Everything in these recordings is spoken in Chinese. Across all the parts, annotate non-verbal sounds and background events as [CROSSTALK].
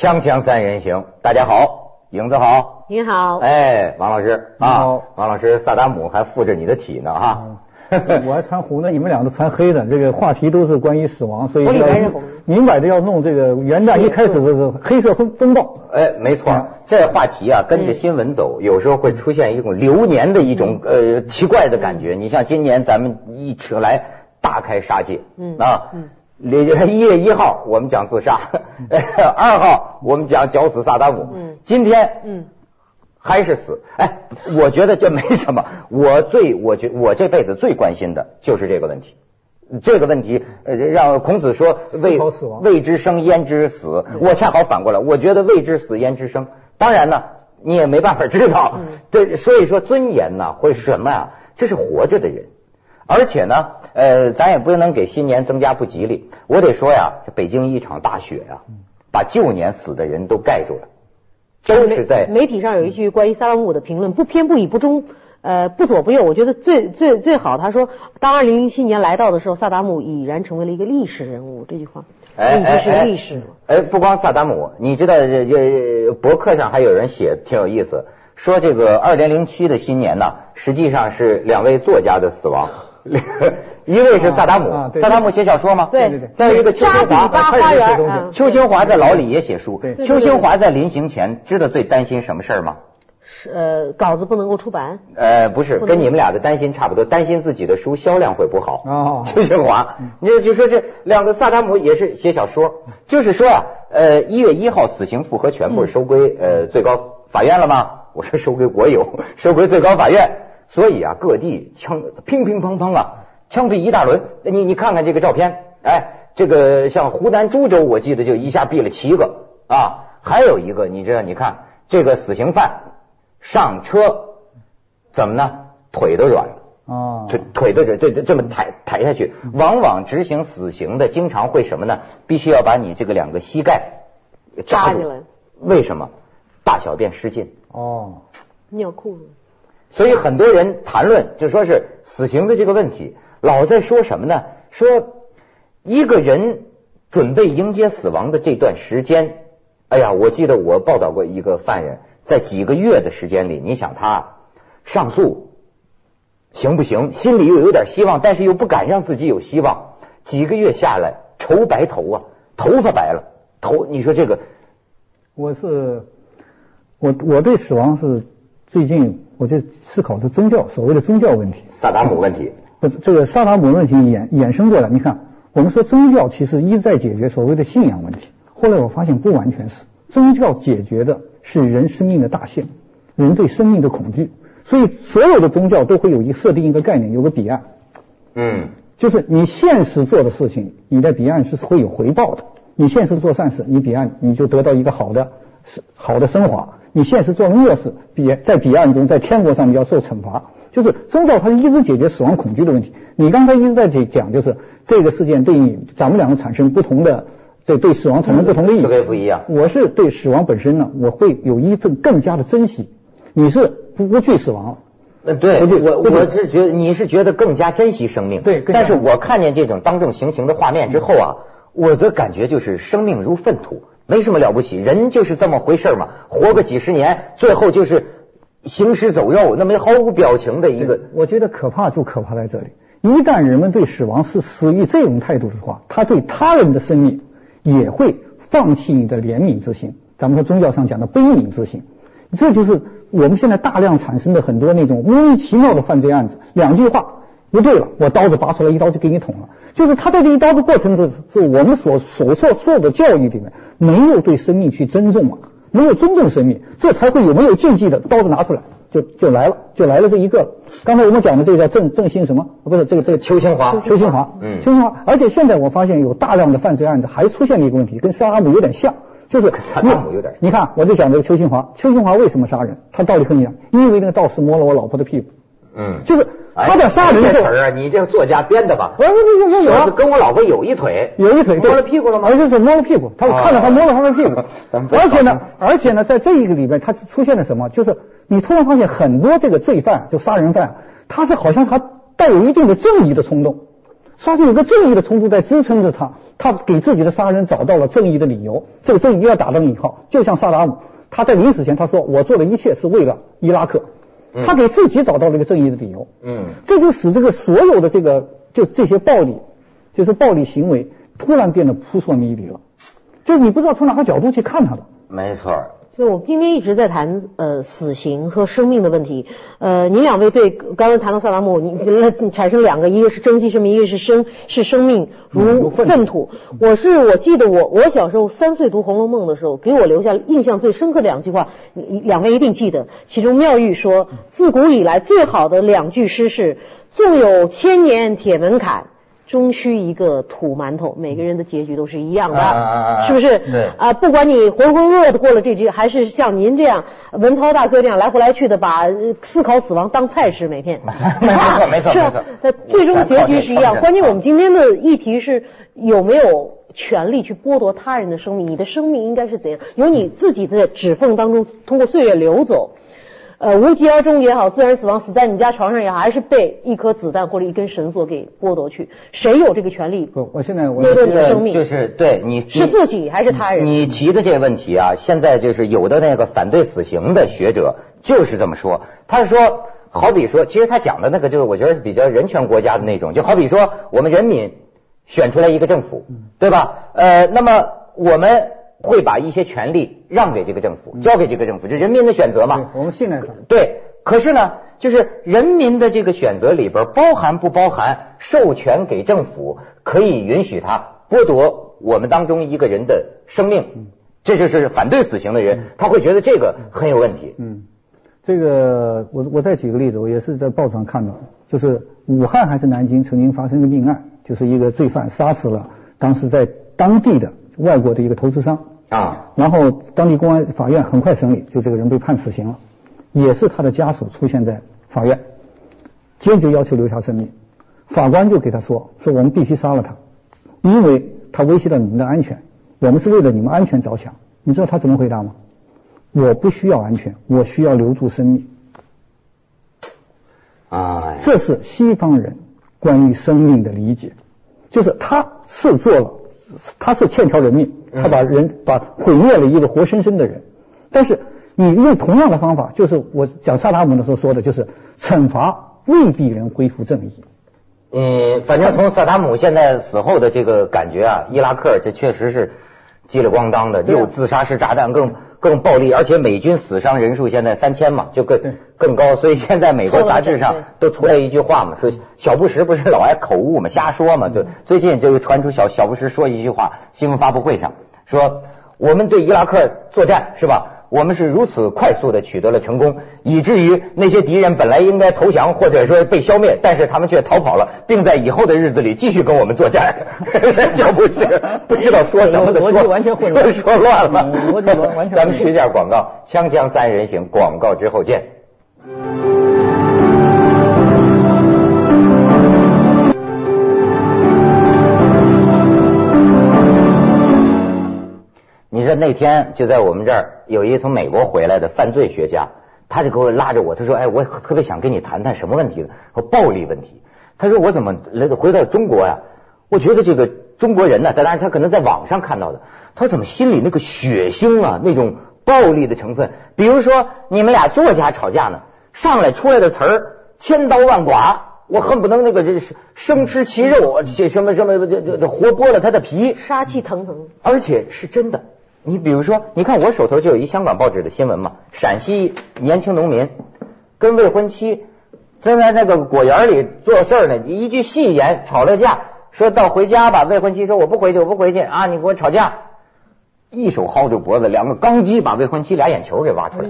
锵锵三人行，大家好，影子好，你好，哎，王老师啊，王老师，萨达姆还附着你的体呢哈。[LAUGHS] 我还穿红的，你们俩都穿黑的，这个话题都是关于死亡，所以明摆着要弄这个元旦一开始的是黑色风风暴，哎，没错嗯，这话题啊，跟着新闻走，有时候会出现一种流年的一种呃奇怪的感觉。你像今年咱们一扯来大开杀戒，嗯啊嗯，一月一号我们讲自杀，二号我们讲绞死萨达姆嗯，今天嗯，还是死。哎，我觉得这没什么。我最，我觉我这辈子最关心的就是这个问题。这个问题，呃，让孔子说未未知生焉知死，我恰好反过来，我觉得未知死焉知生。当然呢，你也没办法知道。对，所以说尊严呢，会什么呀？这是活着的人。而且呢，呃，咱也不能给新年增加不吉利。我得说呀，这北京一场大雪呀，把旧年死的人都盖住了，都是在媒体上有一句关于萨达姆的评论，不偏不倚不中，呃，不左不右。我觉得最最最好，他说，当二零零七年来到的时候，萨达姆已然成为了一个历史人物。这句话，哎已经是历史了。哎，不光萨达姆，你知道这这博客上还有人写挺有意思，说这个二零零七的新年呢，实际上是两位作家的死亡，[LAUGHS] 一位是萨达姆，啊对萨达姆写小说吗？对对对再一个邱清华，邱清华在牢里也写书对。邱清华在临行前知道最担心什么事儿吗？是呃，稿子不能够出版。呃，不是，跟你们俩的担心差不多，担心自己的书销量会不好。哦 [LAUGHS] 邱清华，你就说这两个萨达姆也是写小说，就是说啊，呃，一月一号死刑复核权不是收归呃最高法院了吗？我说收归国有，[LAUGHS] 收归最高法院，所以啊，各地枪乒乒乓乓啊，枪毙一大轮。你你看看这个照片，哎，这个像湖南株洲，我记得就一下毙了七个啊，还有一个你知道，你看这个死刑犯上车怎么呢？腿都软了。哦，腿腿都这这这这么抬抬下去，往往执行死刑的经常会什么呢？必须要把你这个两个膝盖扎住扎进来。为什么？大小便失禁。哦，尿裤子。所以很多人谈论，就说是死刑的这个问题，老在说什么呢？说一个人准备迎接死亡的这段时间，哎呀，我记得我报道过一个犯人，在几个月的时间里，你想他上诉行不行？心里又有点希望，但是又不敢让自己有希望。几个月下来，愁白头啊，头发白了，头，你说这个我是我我对死亡是最近我就思考这宗教所谓的宗教问题，萨达姆问题，不是这个萨达姆问题衍衍生过来，你看我们说宗教其实一直在解决所谓的信仰问题，后来我发现不完全是，宗教解决的是人生命的大限，人对生命的恐惧，所以所有的宗教都会有一设定一个概念，有个彼岸。嗯，就是你现实做的事情，你在彼岸是会有回报的。你现实做善事，你彼岸你就得到一个好的好的升华；你现实做恶事，彼在彼岸中，在天国上你要受惩罚。就是宗教它一直解决死亡恐惧的问题。你刚才一直在讲，就是这个事件对你咱们两个产生不同的，这对死亡产生不同的意义。特别不一样。我是对死亡本身呢，我会有一份更加的珍惜。你是不不惧死亡，呃，对我我是觉得你是觉得更加珍惜生命，对但是我看见这种当众行刑的画面之后啊，我的感觉就是生命如粪土，没什么了不起，人就是这么回事嘛，活个几十年，最后就是行尸走肉，那么毫无表情的一个，我觉得可怕就可怕在这里。一旦人们对死亡是死于这种态度的话，他对他人的生命也会放弃你的怜悯之心。咱们说宗教上讲的悲悯之心，这就是我们现在大量产生的很多那种莫名其妙的犯罪案子。两句话不对了，我刀子拔出来，一刀就给你捅了。就是他在这一刀的过程中，是我们所所受受的教育里面没有对生命去尊重啊，没有尊重生命，这才会有没有禁忌的刀子拿出来就就来了，就来了这一个。刚才我们讲的这个叫郑郑兴什么？不是这个这个邱清华邱清华，嗯邱清华。而且现在我发现有大量的犯罪案子还出现了一个问题，跟杀阿姆有点像，就是萨达姆有点你看，我就讲这个邱清华，邱清华为什么杀人？他道理很简单，因为那个道士摸了我老婆的屁股，嗯，就是他在杀人的时候哎这词，儿啊，你这作家编的吧？我我我我跟我老婆有一腿，有一腿摸了屁股了吗？而且是摸了屁股，他啊看到他摸了他的屁股 [LAUGHS] 而且呢，而且呢，在这一个里面，他出现了什么？就是你突然发现很多这个罪犯，就杀人犯，他是好像他带有一定的正义的冲动，发现有个正义的冲突在支撑着他，他给自己的杀人找到了正义的理由，这个正义要打到引号，就像萨达姆，他在临死前他说我做的一切是为了伊拉克，他给自己找到了一个正义的理由，嗯，这就使这个所有的这个就这些暴力，就是暴力行为突然变得扑朔迷离了，就是你不知道从哪个角度去看他了。没错儿。所以我们今天一直在谈呃死刑和生命的问题。呃，您两位对刚刚谈到萨达姆，你你产生两个，一个是珍惜生命，一个是生是生命如如粪土。我是我记得我我小时候三岁读《红楼梦》的时候，给我留下印象最深刻的两句话，你两位一定记得。其中妙玉说，自古以来最好的两句诗是“纵有千年铁门槛”。终须一个土馒头，每个人的结局都是一样的，是不是？对啊，不管你浑浑噩噩的过了这局，还是像您这样文涛大哥这样来回来去的把思考死亡当菜吃，每天。没错没错是啊那最终结局是一样。关键我们今天的议题是有没有权利去剥夺他人的生命？你的生命应该是怎样？由你自己的指缝当中通过岁月流走。呃，无疾而终也好，自然死亡，死在你家床上也好，还是被一颗子弹或者一根绳索给剥夺去，谁有这个权利？不，我现在我这个生命就是对你是自己还是他人？你提的这个问题啊，现在就是有的那个反对死刑的学者就是这么说，他说，好比说，其实他讲的那个就是我觉得是比较人权国家的那种，就好比说我们人民选出来一个政府，对吧？呃，那么我们会把一些权利让给这个政府，交给这个政府，就人民的选择嘛。我们信任他。对，可是呢，就是人民的这个选择里边包含不包含授权给政府可以允许他剥夺我们当中一个人的生命？这就是反对死刑的人，他会觉得这个很有问题。嗯，这个我我再举个例子，我也是在报纸上看到，就是武汉还是南京曾经发生一个命案，就是一个罪犯杀死了当时在当地的外国的一个投资商，啊，然后当地公安法院很快审理，就这个人被判死刑了，也是他的家属出现在法院，坚决要求留下生命，法官就给他说，说我们必须杀了他，因为他威胁到你们的安全，我们是为了你们安全着想。你知道他怎么回答吗？我不需要安全，我需要留住生命。啊，这是西方人关于生命的理解，就是他是做了，他是欠条人命，他把人把毁灭了一个活生生的人，但是你用同样的方法，就是我讲萨达姆的时候说的，就是惩罚未必能恢复正义。嗯，反正从萨达姆现在死后的这个感觉啊，伊拉克这确实是叽里咣当的，又自杀式炸弹更更暴力，而且美军死伤人数现在三千嘛，就更更高，所以现在美国杂志上都出来一句话嘛，说小布什不是老爱口误嘛，瞎说嘛，就，最近就传出小小布什说一句话，新闻发布会上说我们对伊拉克作战是吧？我们是如此快速的取得了成功，以至于那些敌人本来应该投降或者说被消灭，但是他们却逃跑了，并在以后的日子里继续跟我们作战。[LAUGHS] 就不是不知道说什么的，逻辑说完全混乱说说乱了，嗯逻辑完完全咱们去一下广告，锵锵三人行，广告之后见。你说那天就在我们这儿有一个从美国回来的犯罪学家，他就给我拉着我，他说：“哎，我特别想跟你谈谈什么问题呢？和暴力问题。”他说：“我怎么来回到中国呀？我觉得这个中国人呢，当然他可能在网上看到的，他怎么心里那个血腥啊，那种暴力的成分，比如说你们俩作家吵架呢，上来出来的词儿千刀万剐。”我恨不能那个生吃其肉，这什么什么这这这活剥了他的皮，杀气腾腾。而且是真的。你比如说，你看我手头就有一香港报纸的新闻嘛，陕西年轻农民跟未婚妻正在那个果园里做事呢，一句戏言吵了架，说到回家吧，未婚妻说我不回去，我不回去啊，你给我吵架，一手薅住脖子，两个钢击把未婚妻俩眼球给挖出来。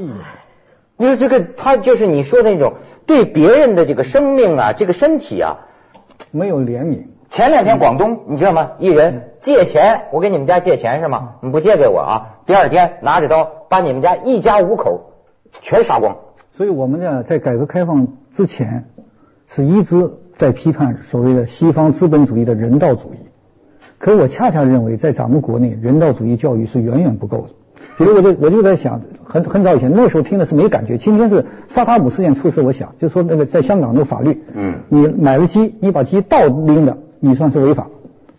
你说这个他就是你说的那种对别人的这个生命啊，这个身体啊，没有怜悯。前两天广东你知道吗？一人借钱，我给你们家借钱是吗？你不借给我啊？第二天拿着刀把你们家一家五口全杀光。所以我们呢，在改革开放之前，是一直在批判所谓的西方资本主义的人道主义。可我恰恰认为，在咱们国内，人道主义教育是远远不够的。比如我就我就在想，很很早以前，那时候听的是没感觉。今天是萨达姆事件出事，我想就说那个在香港那个法律，嗯你买了鸡，你把鸡倒拎的你算是违法，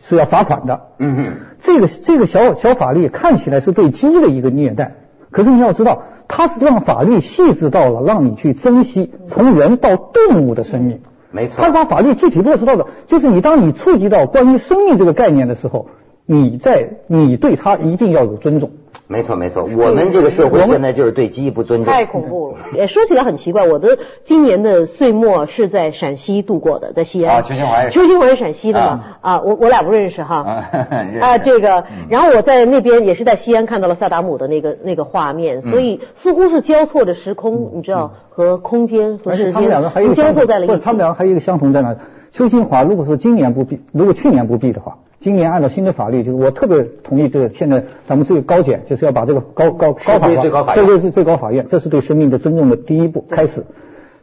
是要罚款的。嗯嗯，这个这个小小法律看起来是对鸡的一个虐待，可是你要知道，它是让法律细致到了让你去珍惜从人到动物的生命。没错它把法律具体落实到的，就是你当你触及到关于生命这个概念的时候，你在你对他一定要有尊重。没错没错，我们这个社会现在就是对鸡不尊重，太恐怖了。[LAUGHS] 也说起来很奇怪，我的今年的岁末是在陕西度过的，在西安。啊邱清华也是邱清华是陕西的嘛？啊，我我俩不认识哈。啊 [LAUGHS] 啊，这个，然后我在那边也是在西安看到了萨达姆的那个那个画面，所以似乎是交错着时空，你知道和空间和时而且他们两个还有一间交错在了一起。他们两个还有一个相同在哪？邱新华如果说今年不闭，如果去年不闭的话，今年按照新的法律，就是我特别同意这个，现在咱们这个高检就是要把这个高高高法院这就是最高法院，这是对生命的尊重的第一步开始。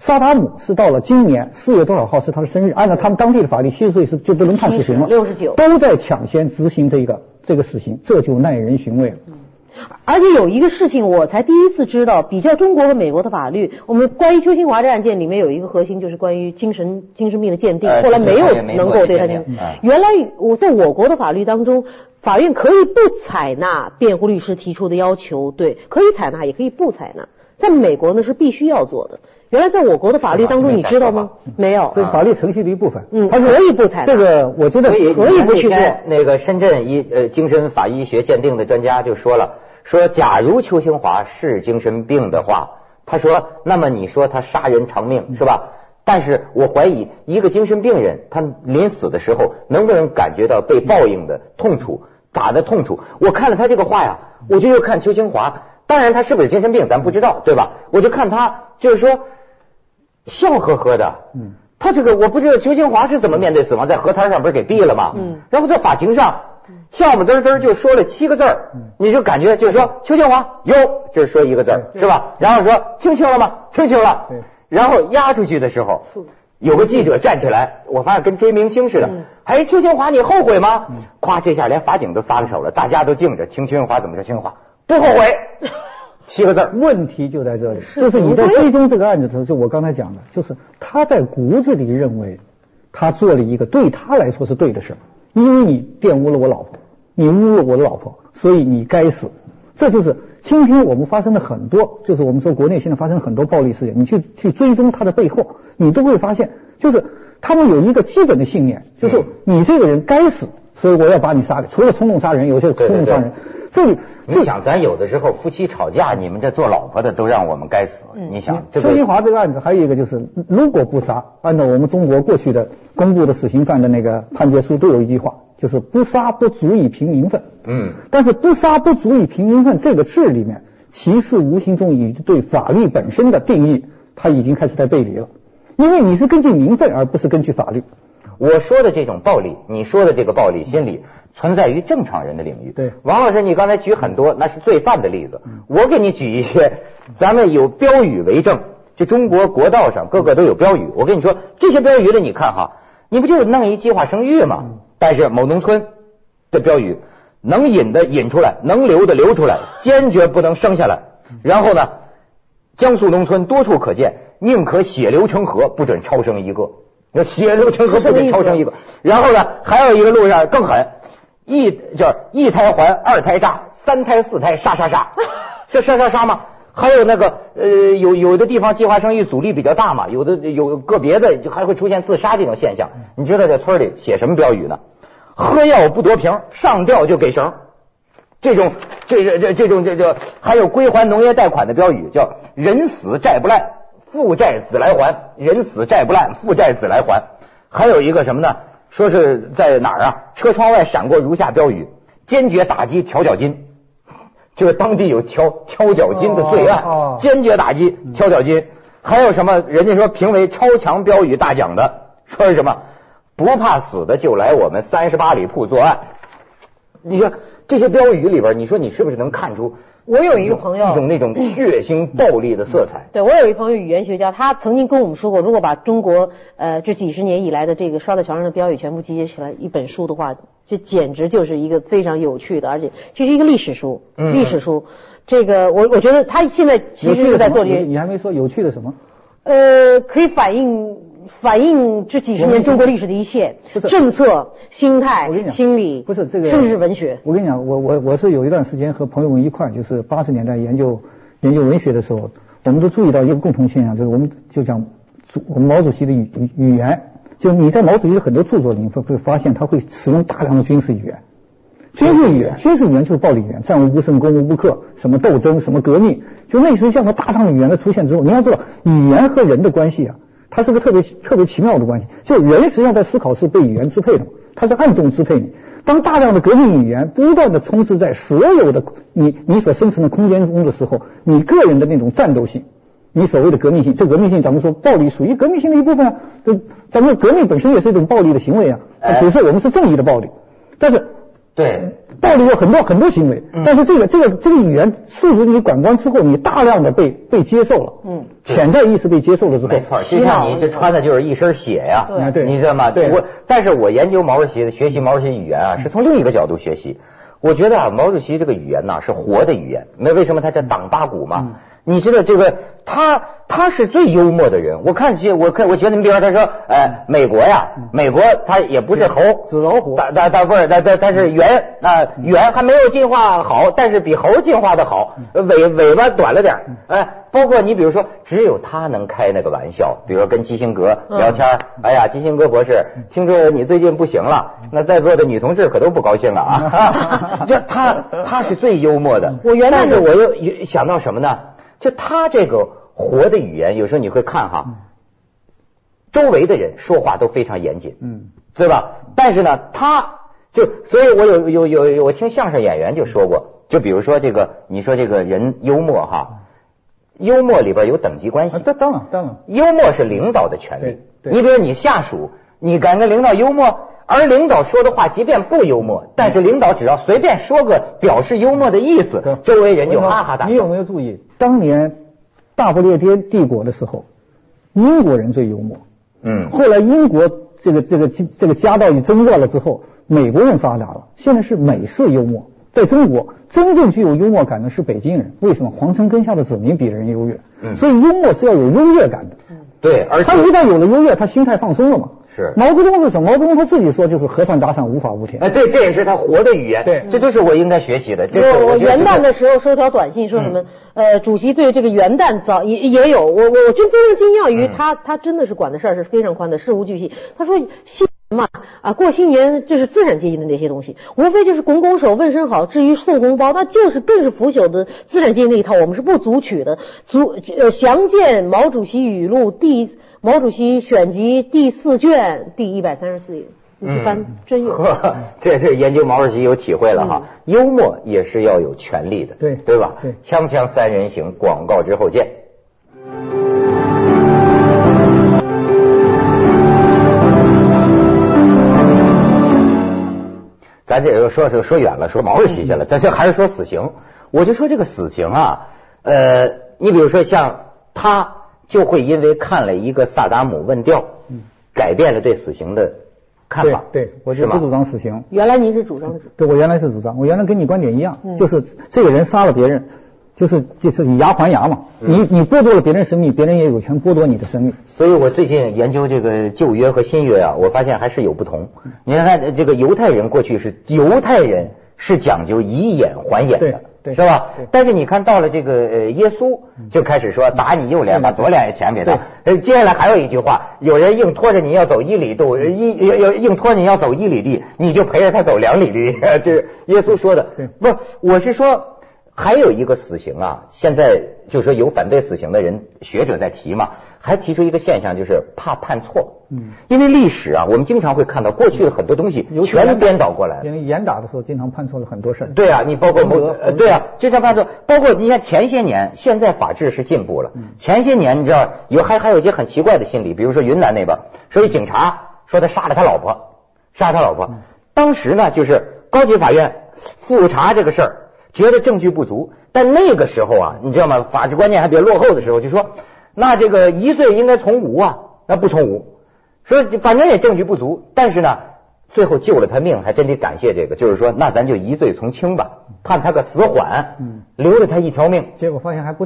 萨达姆是到了今年四月多少号是他的生日，按照他们当地的法律，七十岁是就不能判死刑了，六十九都在抢先执行这个这个死刑，这就耐人寻味了。而且有一个事情，我才第一次知道，比较中国和美国的法律，我们关于邱新华这案件里面有一个核心，就是关于精神精神病的鉴定，哎后来没有能够对他原来我在我国的法律当中，法院可以不采纳辩护律师提出的要求，对，可以采纳，也可以不采纳。在美国呢是必须要做的。原来在我国的法律当中，你知道吗？没有这。是法律程序的一部分。嗯它是可以不采纳这个我觉得可以不去做那个深圳医呃精神法医学鉴定的专家就说了，说假如邱清华是精神病的话，他说，那么你说他杀人偿命是吧？但是我怀疑一个精神病人，他临死的时候能不能感觉到被报应的痛楚，打的痛楚？我看了他这个话呀，我就又看邱清华，当然他是不是精神病咱不知道，对吧？我就看他就是说笑呵呵的，嗯，他这个我不知道邱清华是怎么面对死亡，在河滩上不是给毙了吗？嗯，然后在法庭上笑不滋滋就说了七个字儿，你就感觉就是说邱清华有，就是说一个字儿是吧？然后说听清了吗？听清了对。然后押出去的时候，有个记者站起来，我发现跟追明星似的嗯。哎，邱清华，你后悔吗？咵，这下连法警都撒了手了，大家都静着听邱清华怎么说。邱清华不后悔，七个字儿。问题就在这里，是就是你在追踪这个案子的时候，就我刚才讲的，就是他在骨子里认为他做了一个对他来说是对的事儿，因为你玷污了我老婆，你侮辱我的老婆，所以你该死。这就是今天我们发生的很多，就是我们说国内现在发生很多暴力事件，你去去追踪他的背后，你都会发现，就是他们有一个基本的信念，就是你这个人该死，所以我要把你杀了。除了冲动杀人，有些冲动杀人，这里你想，咱有的时候夫妻吵架，你们这做老婆的都让我们该死。你想，这邱新华这个案子还有一个就是，如果不杀，按照我们中国过去的公布的死刑犯的那个判决书都有一句话，就是不杀不足以平民愤。嗯，但是不杀不足以平民愤这个字里面，其实无形中已经对法律本身的定义，它已经开始在背离了，因为你是根据民愤而不是根据法律。我说的这种暴力，你说的这个暴力心理，存在于正常人的领域。对王老师，你刚才举很多那是罪犯的例子，我给你举一些，咱们有标语为证，就中国国道上个个都有标语。我跟你说，这些标语的你看哈，你不就弄一计划生育吗？但是某农村的标语，能引的引出来，能留的留出来，坚决不能生下来。然后呢，江苏农村多处可见，宁可血流成河，不准超生一个。要血流成河，不准超生一个。然后呢，还有一个路上更狠，一就是一胎还，二胎炸，三胎四胎杀杀杀，[LAUGHS] 这杀杀杀吗？还有那个呃，有有的地方计划生育阻力比较大嘛，有的有个别的就还会出现自杀这种现象。你知道在村里写什么标语呢？喝药不夺瓶，上吊就给绳。这种这这这这种这这还有归还农业贷款的标语，叫“人死债不烂，父债子来还”，人死债不烂，父债子来还。还有一个什么呢？说是在哪儿啊？车窗外闪过如下标语：坚决打击调脚金。就是当地有挑挑脚金的罪案，哦哦坚决打击挑脚金。还有什么？人家说评为超强标语大奖的，说是什么？不怕死的就来我们三十八里铺作案。你说这些标语里边，你说你是不是能看出我有一个朋友一种那种血腥暴力的色彩？对，我有一朋友语言学家，他曾经跟我们说过，如果把中国呃这几十年以来的这个刷在墙上的标语全部集结起来一本书的话，这简直就是一个非常有趣的，而且这是一个历史书，嗯历史书。这个我我觉得他现在其实？是在做这些，你你还没说有趣的什么？呃，可以反映反映这几十年中国历史的一切政策、心态心理，不是这个，甚至是文学。我跟你讲，我我我是有一段时间和朋友们一块，就是八十年代研究研究文学的时候，我们都注意到一个共同现象，就是我们就讲主我们毛主席的语语语言，就你在毛主席的很多著作里，你会会发现他会使用大量的军事语言。军事语言，军事语言就是暴力语言，战无不胜，攻无不克，什么斗争，什么革命，就类似于这样的大量语言的出现之后，你要知道，语言和人的关系啊，它是个特别特别奇妙的关系。就人实际上在思考是被语言支配的，它是暗动支配你。当大量的革命语言不断的充斥在所有的你你所生存的空间中的时候，你个人的那种战斗性，你所谓的革命性，这革命性咱们说暴力属于革命性的一部分啊，就咱们革命本身也是一种暴力的行为啊，只是我们是正义的暴力，但是。对，暴力有很多很多行为，嗯。但是这个这个这个语言束缚你感官之后，你大量的被被接受了，嗯，潜在意识被接受了之后，没错，就像你这穿的就是一身血呀，哎对。你知道吗？对。我但是我研究毛主席的学习毛主席语言啊，是从另一个角度学习。我觉得啊，毛主席这个语言呐是活的语言，那为什么他叫党八股嘛？你知道这个他他是最幽默的人。我看起我看我觉得你比方说他说，哎，美国呀，美国他也不是猴，纸老虎。但但但不是，但但但是猿啊猿还没有进化好，但是比猴进化的好，尾尾巴短了点儿。哎，包括你比如说，只有他能开那个玩笑，比如说跟基辛格聊天儿，哎呀，基辛格博士，听说你最近不行了，那在座的女同志可都不高兴了啊。[LAUGHS] 就他他是最幽默的，我原来但是我又又想到什么呢？就他这个活的语言，有时候你会看哈，周围的人说话都非常严谨，嗯，对吧？但是呢，他就，所以我有有有有，我听相声演员就说过，就比如说这个，你说这个人幽默哈，幽默里边有等级关系。啊，，当当然当。然，幽默是领导的权利。你比如你下属，你敢跟领导幽默，而领导说的话即便不幽默，但是领导只要随便说个表示幽默的意思对，周围人就哈哈大笑你有。没有注意，当年大不列颠帝国的时候，英国人最幽默，嗯，后来英国这个这个这个家道一争乱了之后，美国人发达了，现在是美式幽默。在中国，真正具有幽默感的是北京人。为什么？皇城根下的子民比人优越，嗯所以幽默是要有优越感的。嗯对，而且他一旦有了优越，他心态放松了嘛。是毛泽东是什么？毛泽东他自己说就是和善打伞，无法无天。哎，对，这也是他活的语言，对这都是我应该学习的。这是我我元旦的时候收条短信说什么？呃，主席对这个元旦早也也有，我我我真非常惊讶于他，他真的是管的事儿是非常宽的，事无巨细。他说新年嘛啊，过新年就是资产阶级的那些东西，无非就是拱拱手问声好。至于送红包，那就是更是腐朽的资产阶级那一套，我们是不足取的。足呃，详见毛主席语录第毛主席选集第四卷第一百三十四页，你去翻真有。呵，这是研究毛主席有体会了哈。幽默也是要有权利的，对对吧？对锵锵三人行，广告之后见。咱这个说说说远了，说毛主席去了，咱这还是说死刑。我就说这个死刑啊，呃，你比如说像他就会因为看了一个萨达姆问调，改变了对死刑的看法，对，我是不主张死刑。原来您是主张是对，我原来是主张，我原来跟你观点一样，嗯就是这个人杀了别人，就是就是以牙还牙嘛。你你剥夺了别人生命，别人也有权剥夺你的生命。所以我最近研究这个旧约和新约啊，我发现还是有不同。你看看这个犹太人过去是犹太人是讲究以眼还眼的，是吧对？但是你看到了这个呃耶稣就开始说打你右脸，把左脸也舔给他。呃，接下来还有一句话，有人硬拖着你要走一里路，一要要硬拖着你要走一里地，你就陪着他走两里地，[LAUGHS] 这是耶稣说的。对不，我是说。还有一个死刑啊，现在就说有反对死刑的人学者在提嘛，还提出一个现象，就是怕判错。嗯，因为历史啊，我们经常会看到过去的很多东西全颠倒过来因。为严打的时候经常判错了很多事儿。对啊，你包括对啊，经常判错，包括你看前些年，现在法治是进步了。前些年你知道有还还有一些很奇怪的心理，比如说云南那边，说一警察说他杀了他老婆，杀了他老婆，当时呢就是高级法院复查这个事儿。觉得证据不足，但那个时候啊，你知道吗？法治观念还比较落后的时候，就说那这个一罪应该从无啊，那不从无，说反正也证据不足，但是呢，最后救了他命，还真得感谢这个，就是说那咱就一罪从轻吧，判他个死缓，嗯，留了他一条命。结果发现还不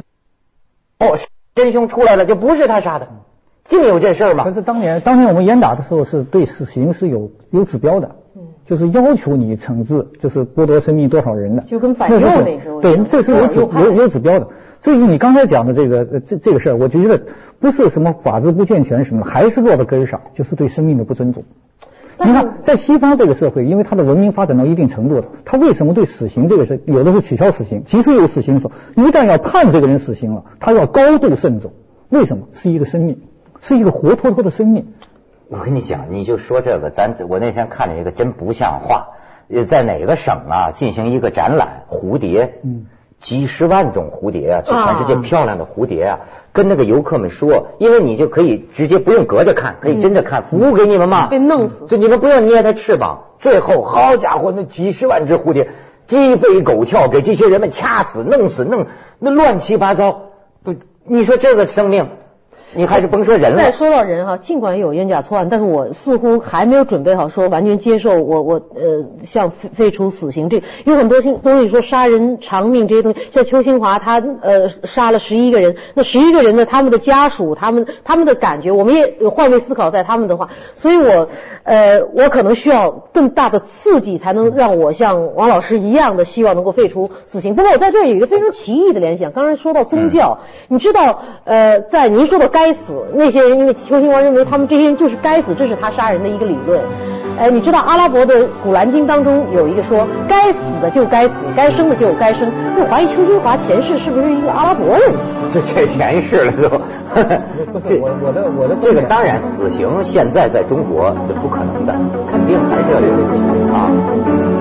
哦，真凶出来了，就不是他杀的，竟有这事儿吗？可是当年，当年我们严打的时候是对死刑是有有指标的，就是要求你惩治，就是剥夺生命多少人的，就跟反右那时候对，这是有指有有指标的。至于你刚才讲的这个这这个事儿，我觉得不是什么法治不健全什么，还是落到根儿上，就是对生命的不尊重。你看，在西方这个社会，因为它的文明发展到一定程度了，他为什么对死刑这个事，有的时候取消死刑，即使有死刑的时候，一旦要判这个人死刑了，他要高度慎重。为什么？是一个生命，是一个活脱脱的生命。我跟你讲，你就说这个，咱我那天看见一个真不像话，在哪个省啊进行一个展览，蝴蝶，嗯。几十万种蝴蝶啊，是全世界漂亮的蝴蝶啊！跟那个游客们说，因为你就可以直接不用隔着看，可以真的看，服务给你们嘛。被弄死！就你们不要捏它翅膀。最后，好家伙，那几十万只蝴蝶鸡飞狗跳，给这些人们掐死、弄死、弄那乱七八糟。不，你说这个生命。你还是甭说人了。再说到人哈，尽管有冤假错案，但是我似乎还没有准备好说完全接受我我呃像废废除死刑这有很多东西说杀人偿命这些东西，像邱新华他呃杀了十一个人，那十一个人呢他们的家属他们他们的感觉，我们也换位思考在他们的话，所以我呃我可能需要更大的刺激才能让我像王老师一样的希望能够废除死刑。不过我在这儿有一个非常奇异的联想，刚才说到宗教，你知道呃在您说的该。该死！那些人因为邱兴王认为他们这些人就是该死，这是他杀人的一个理论。哎，你知道阿拉伯的古兰经当中有一个说，该死的就该死，该生的就该生。就怀疑邱新华前世是不是一个阿拉伯人？这这前世了都。这我我的我的这个当然死刑现在在中国这不可能的，肯定还是要有死刑啊。